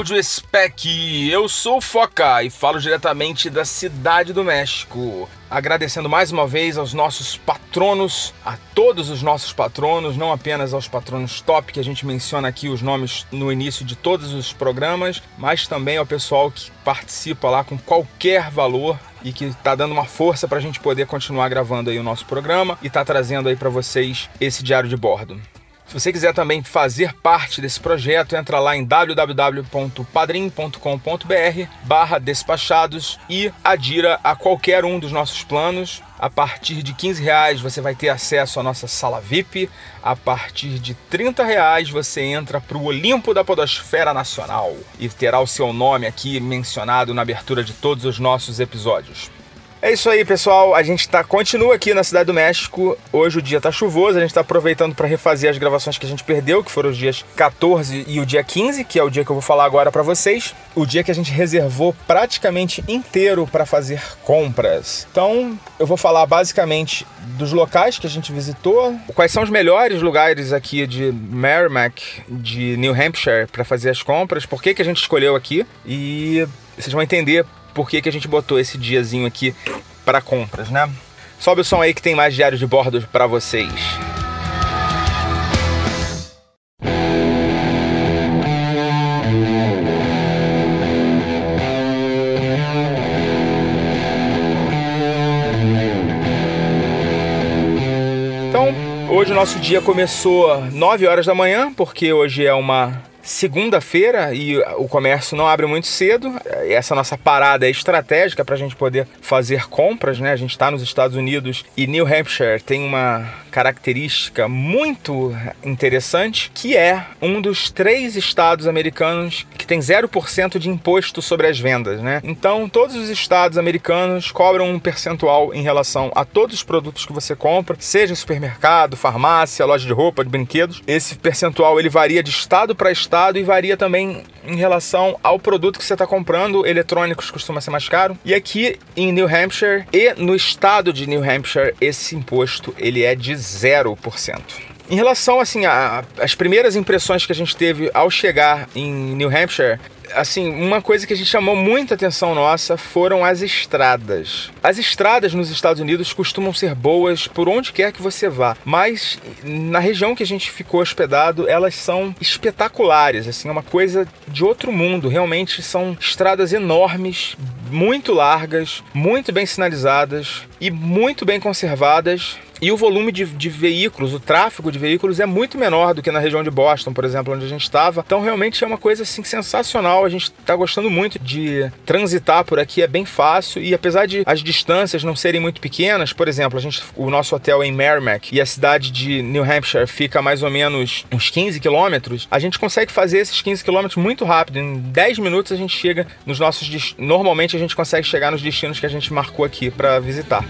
Áudio spec. Eu sou o Foca e falo diretamente da cidade do México. Agradecendo mais uma vez aos nossos patronos, a todos os nossos patronos, não apenas aos patronos top que a gente menciona aqui os nomes no início de todos os programas, mas também ao pessoal que participa lá com qualquer valor e que está dando uma força para a gente poder continuar gravando aí o nosso programa e tá trazendo aí para vocês esse diário de bordo. Se você quiser também fazer parte desse projeto, entra lá em www.padrim.com.br barra despachados e adira a qualquer um dos nossos planos. A partir de 15 reais você vai ter acesso à nossa sala VIP. A partir de 30 reais você entra para o Olimpo da Podosfera Nacional e terá o seu nome aqui mencionado na abertura de todos os nossos episódios. É isso aí, pessoal. A gente tá continua aqui na Cidade do México. Hoje o dia tá chuvoso, a gente tá aproveitando para refazer as gravações que a gente perdeu, que foram os dias 14 e o dia 15, que é o dia que eu vou falar agora para vocês. O dia que a gente reservou praticamente inteiro para fazer compras. Então, eu vou falar basicamente dos locais que a gente visitou, quais são os melhores lugares aqui de Merrimack, de New Hampshire para fazer as compras, por que que a gente escolheu aqui e vocês vão entender por que, que a gente botou esse diazinho aqui para compras, né? Sobe o som aí que tem mais diário de bordo para vocês. Então, hoje o nosso dia começou 9 horas da manhã, porque hoje é uma segunda-feira e o comércio não abre muito cedo. Essa nossa parada é estratégica para a gente poder fazer compras, né? A gente está nos Estados Unidos e New Hampshire tem uma característica muito interessante que é um dos três estados americanos que tem 0% de imposto sobre as vendas, né? Então, todos os estados americanos cobram um percentual em relação a todos os produtos que você compra, seja supermercado, farmácia, loja de roupa, de brinquedos. Esse percentual ele varia de estado para estado e varia também em relação ao produto que você está comprando. Eletrônicos costuma ser mais caro. E aqui em New Hampshire e no estado de New Hampshire, esse imposto ele é de 0%. Em relação assim às primeiras impressões que a gente teve ao chegar em New Hampshire, assim, uma coisa que a gente chamou muita atenção nossa foram as estradas. As estradas nos Estados Unidos costumam ser boas por onde quer que você vá, mas na região que a gente ficou hospedado, elas são espetaculares, assim, é uma coisa de outro mundo. Realmente são estradas enormes, muito largas, muito bem sinalizadas e muito bem conservadas e o volume de, de, veículos, o tráfego de veículos é muito menor do que na região de Boston, por exemplo, onde a gente estava. Então realmente é uma coisa assim sensacional. A gente está gostando muito de transitar por aqui, é bem fácil e apesar de as distâncias não serem muito pequenas, por exemplo, a gente, o nosso hotel é em Merrimack e a cidade de New Hampshire fica mais ou menos uns 15 quilômetros, a gente consegue fazer esses 15 quilômetros muito rápido. Em 10 minutos a gente chega nos nossos. Normalmente a gente consegue chegar nos destinos que a gente marcou aqui para visitar.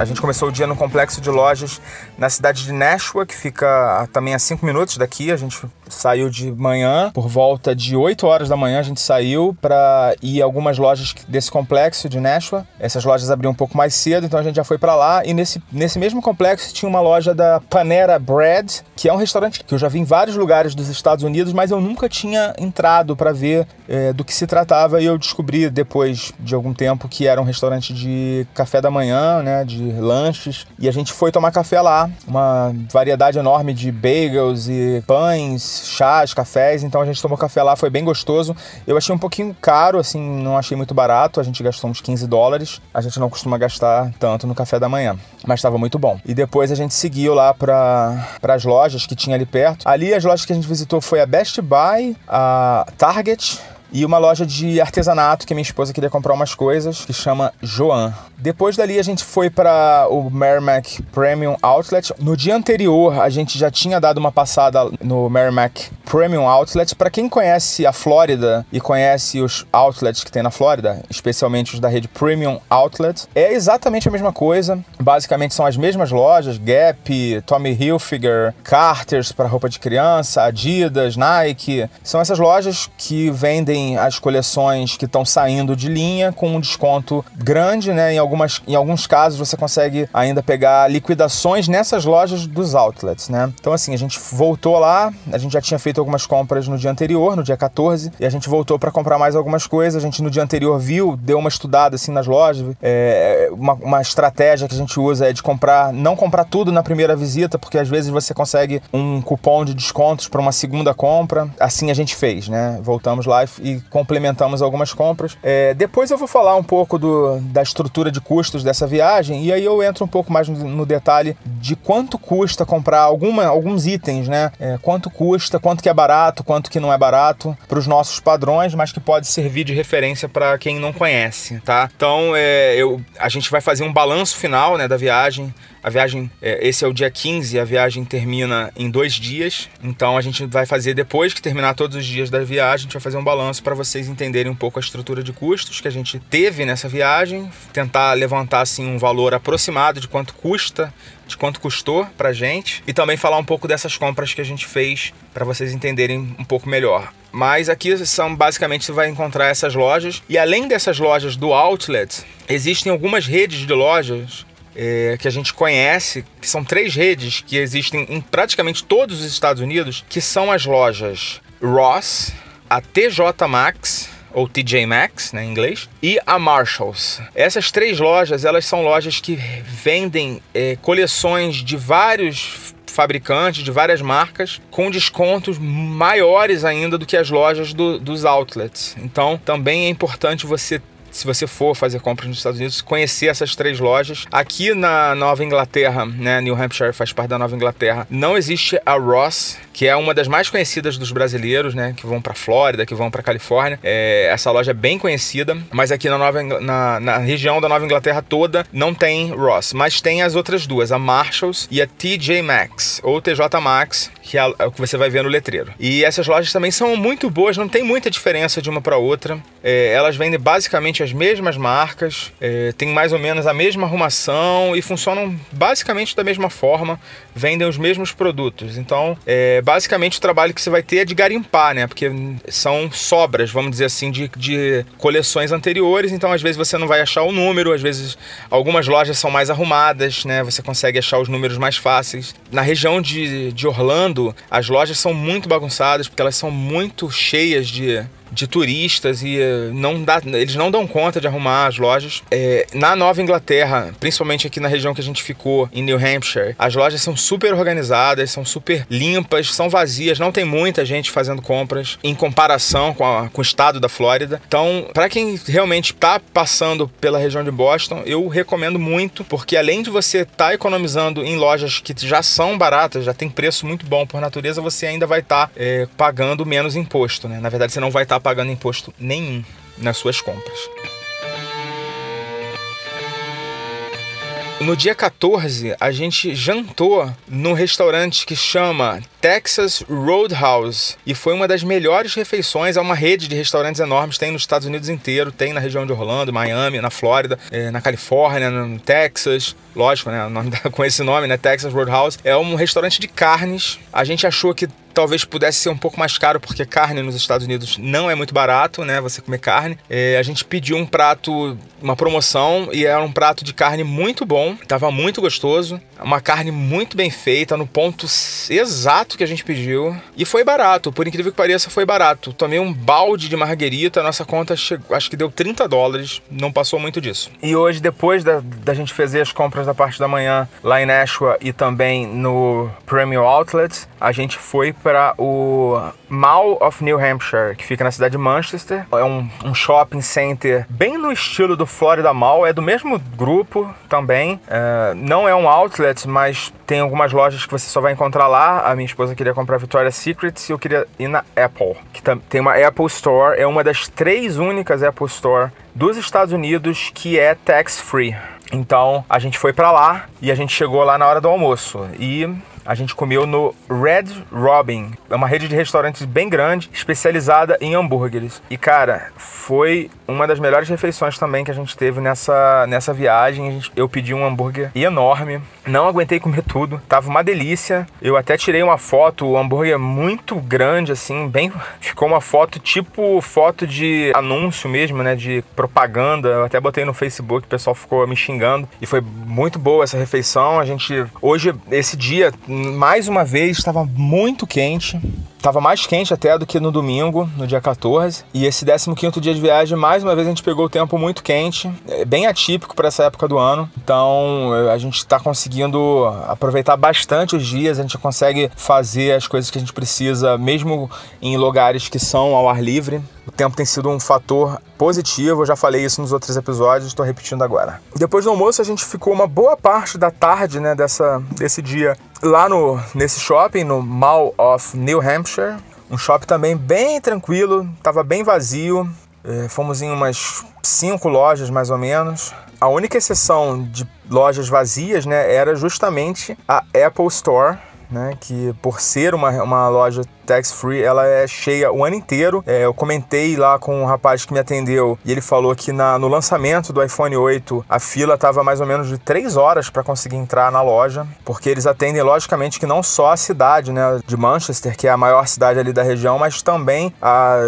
A gente começou o dia no complexo de lojas na cidade de Nashua, que fica também a 5 minutos daqui. A gente saiu de manhã, por volta de 8 horas da manhã, a gente saiu para ir a algumas lojas desse complexo de Nashua. Essas lojas abriam um pouco mais cedo, então a gente já foi para lá. E nesse, nesse mesmo complexo tinha uma loja da Panera Bread, que é um restaurante que eu já vi em vários lugares dos Estados Unidos, mas eu nunca tinha entrado para ver é, do que se tratava. E eu descobri depois de algum tempo que era um restaurante de café da manhã, né, de lanches. E a gente foi tomar café lá, uma variedade enorme de bagels e pães, chás, cafés, então a gente tomou café lá, foi bem gostoso. Eu achei um pouquinho caro, assim, não achei muito barato, a gente gastou uns 15 dólares. A gente não costuma gastar tanto no café da manhã, mas estava muito bom. E depois a gente seguiu lá para as lojas que tinha ali perto. Ali as lojas que a gente visitou foi a Best Buy, a Target, e uma loja de artesanato que minha esposa queria comprar umas coisas, que chama Joan. Depois dali a gente foi para o Merrimack Premium Outlet. No dia anterior a gente já tinha dado uma passada no Merrimack Premium Outlet. Para quem conhece a Flórida e conhece os outlets que tem na Flórida, especialmente os da rede Premium Outlet, é exatamente a mesma coisa. Basicamente são as mesmas lojas: Gap, Tommy Hilfiger, Carter's para roupa de criança, Adidas, Nike. São essas lojas que vendem as coleções que estão saindo de linha com um desconto grande, né? Em, algumas, em alguns casos você consegue ainda pegar liquidações nessas lojas dos outlets, né? Então assim, a gente voltou lá, a gente já tinha feito algumas compras no dia anterior, no dia 14, e a gente voltou para comprar mais algumas coisas. A gente no dia anterior viu, deu uma estudada assim nas lojas. É, uma, uma estratégia que a gente usa é de comprar, não comprar tudo na primeira visita, porque às vezes você consegue um cupom de descontos para uma segunda compra. Assim a gente fez, né? Voltamos lá e complementamos algumas compras. É, depois eu vou falar um pouco do, da estrutura de custos dessa viagem e aí eu entro um pouco mais no, no detalhe de quanto custa comprar alguma, alguns itens, né? É, quanto custa, quanto que é barato, quanto que não é barato para os nossos padrões, mas que pode servir de referência para quem não conhece, tá? Então é, eu, a gente vai fazer um balanço final né, da viagem a viagem, é, esse é o dia 15, a viagem termina em dois dias. Então a gente vai fazer, depois que terminar todos os dias da viagem, a gente vai fazer um balanço para vocês entenderem um pouco a estrutura de custos que a gente teve nessa viagem, tentar levantar assim um valor aproximado de quanto custa, de quanto custou pra gente e também falar um pouco dessas compras que a gente fez para vocês entenderem um pouco melhor. Mas aqui são basicamente você vai encontrar essas lojas e além dessas lojas do outlet, existem algumas redes de lojas é, que a gente conhece, que são três redes que existem em praticamente todos os Estados Unidos, que são as lojas Ross, a TJ Maxx, ou TJ Maxx, né, em inglês, e a Marshalls. Essas três lojas, elas são lojas que vendem é, coleções de vários fabricantes, de várias marcas, com descontos maiores ainda do que as lojas do, dos outlets. Então, também é importante você se você for fazer compras nos Estados Unidos, conhecer essas três lojas. Aqui na Nova Inglaterra, né, New Hampshire faz parte da Nova Inglaterra, não existe a Ross, que é uma das mais conhecidas dos brasileiros, né, que vão para Flórida, que vão para Califórnia. É, essa loja é bem conhecida, mas aqui na, Nova, na, na região da Nova Inglaterra toda não tem Ross, mas tem as outras duas, a Marshalls e a TJ Maxx, ou TJ Maxx, que é, é o que você vai ver no letreiro. E essas lojas também são muito boas, não tem muita diferença de uma para outra. É, elas vendem basicamente as mesmas marcas, é, tem mais ou menos a mesma arrumação e funcionam basicamente da mesma forma, vendem os mesmos produtos. Então, é, basicamente o trabalho que você vai ter é de garimpar, né? Porque são sobras, vamos dizer assim, de, de coleções anteriores. Então, às vezes você não vai achar o número, às vezes algumas lojas são mais arrumadas, né? Você consegue achar os números mais fáceis. Na região de, de Orlando, as lojas são muito bagunçadas porque elas são muito cheias de de turistas e eh, não dá, eles não dão conta de arrumar as lojas. É, na Nova Inglaterra, principalmente aqui na região que a gente ficou, em New Hampshire, as lojas são super organizadas, são super limpas, são vazias, não tem muita gente fazendo compras em comparação com, a, com o estado da Flórida. Então, para quem realmente está passando pela região de Boston, eu recomendo muito, porque além de você estar tá economizando em lojas que já são baratas, já tem preço muito bom por natureza, você ainda vai estar tá, é, pagando menos imposto. Né? Na verdade, você não vai estar pagando imposto nenhum nas suas compras. No dia 14, a gente jantou no restaurante que chama Texas Roadhouse e foi uma das melhores refeições. É uma rede de restaurantes enormes, tem nos Estados Unidos inteiro, tem na região de Orlando, Miami, na Flórida, eh, na Califórnia, no Texas. Lógico, né? Com esse nome, né? Texas Roadhouse. É um restaurante de carnes. A gente achou que talvez pudesse ser um pouco mais caro, porque carne nos Estados Unidos não é muito barato, né? Você comer carne. É, a gente pediu um prato, uma promoção, e era um prato de carne muito bom, tava muito gostoso. Uma carne muito bem feita, no ponto exato que a gente pediu. E foi barato, por incrível que pareça, foi barato. Tomei um balde de marguerita, nossa conta chegou, acho que deu 30 dólares, não passou muito disso. E hoje, depois da, da gente fazer as compras da parte da manhã lá em Nashua e também no Premium Outlet, a gente foi para o Mall of New Hampshire, que fica na cidade de Manchester. É um, um, shopping center bem no estilo do Florida Mall, é do mesmo grupo também. É, não é um outlet, mas tem algumas lojas que você só vai encontrar lá. A minha esposa queria comprar Victoria's Secret e eu queria ir na Apple, que tem uma Apple Store, é uma das três únicas Apple Store dos Estados Unidos que é tax free. Então a gente foi para lá e a gente chegou lá na hora do almoço e a gente comeu no Red Robin. É uma rede de restaurantes bem grande, especializada em hambúrgueres. E cara, foi uma das melhores refeições também que a gente teve nessa, nessa viagem. Eu pedi um hambúrguer enorme, não aguentei comer tudo, tava uma delícia. Eu até tirei uma foto, o hambúrguer é muito grande, assim, bem. Ficou uma foto tipo foto de anúncio mesmo, né? De propaganda. Eu até botei no Facebook, o pessoal ficou me xingando. E foi muito boa essa refeição. A gente. Hoje, esse dia, mais uma vez, estava muito quente. Tava mais quente até do que no domingo, no dia 14. E esse 15 dia de viagem, mais uma vez, a gente pegou o tempo muito quente. É bem atípico para essa época do ano. Então a gente está conseguindo aproveitar bastante os dias. A gente consegue fazer as coisas que a gente precisa, mesmo em lugares que são ao ar livre. O tempo tem sido um fator positivo, eu já falei isso nos outros episódios, estou repetindo agora. Depois do almoço, a gente ficou uma boa parte da tarde né, dessa, desse dia lá no, nesse shopping, no Mall of New Hampshire. Um shopping também bem tranquilo, estava bem vazio. É, fomos em umas cinco lojas mais ou menos. A única exceção de lojas vazias né, era justamente a Apple Store, né, que por ser uma, uma loja tax free, ela é cheia o ano inteiro. É, eu comentei lá com um rapaz que me atendeu e ele falou que na, no lançamento do iPhone 8 a fila estava mais ou menos de 3 horas para conseguir entrar na loja, porque eles atendem logicamente que não só a cidade né, de Manchester, que é a maior cidade ali da região, mas também a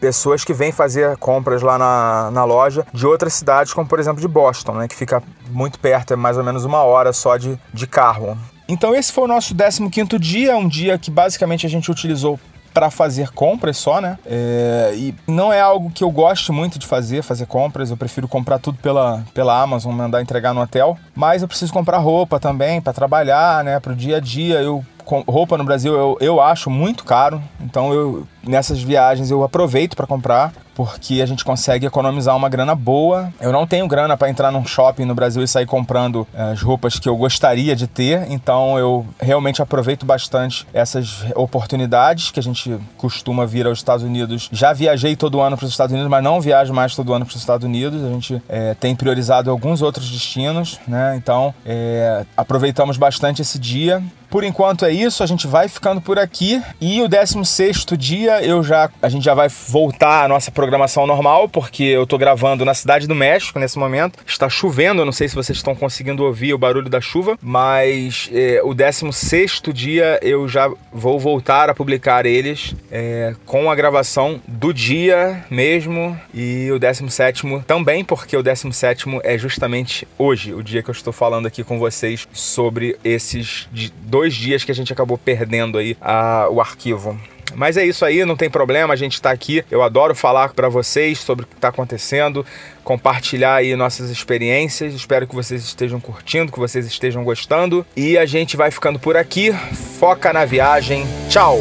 pessoas que vêm fazer compras lá na, na loja de outras cidades, como por exemplo de Boston, né, que fica muito perto, é mais ou menos uma hora só de, de carro. Então esse foi o nosso 15º dia, um dia que basicamente a gente utilizou para fazer compras só, né? É, e não é algo que eu gosto muito de fazer, fazer compras. Eu prefiro comprar tudo pela, pela Amazon, mandar entregar no hotel. Mas eu preciso comprar roupa também para trabalhar, né? Para o dia a dia. Eu roupa no Brasil eu, eu acho muito caro, então eu nessas viagens eu aproveito para comprar porque a gente consegue economizar uma grana boa. Eu não tenho grana para entrar num shopping no Brasil e sair comprando eh, as roupas que eu gostaria de ter, então eu realmente aproveito bastante essas oportunidades que a gente costuma vir aos Estados Unidos. Já viajei todo ano para os Estados Unidos, mas não viajo mais todo ano para os Estados Unidos. A gente é, tem priorizado alguns outros destinos, né? Então é, aproveitamos bastante esse dia. Por enquanto é isso, a gente vai ficando por aqui e o 16 dia eu já a gente já vai voltar à nossa programação normal, porque eu tô gravando na cidade do México nesse momento. Está chovendo, eu não sei se vocês estão conseguindo ouvir o barulho da chuva, mas é, o 16 dia eu já vou voltar a publicar eles é, com a gravação do dia mesmo e o 17 também, porque o 17 é justamente hoje, o dia que eu estou falando aqui com vocês sobre esses dois dois dias que a gente acabou perdendo aí a, o arquivo. Mas é isso aí, não tem problema, a gente está aqui. Eu adoro falar para vocês sobre o que está acontecendo, compartilhar aí nossas experiências. Espero que vocês estejam curtindo, que vocês estejam gostando. E a gente vai ficando por aqui. Foca na viagem. Tchau!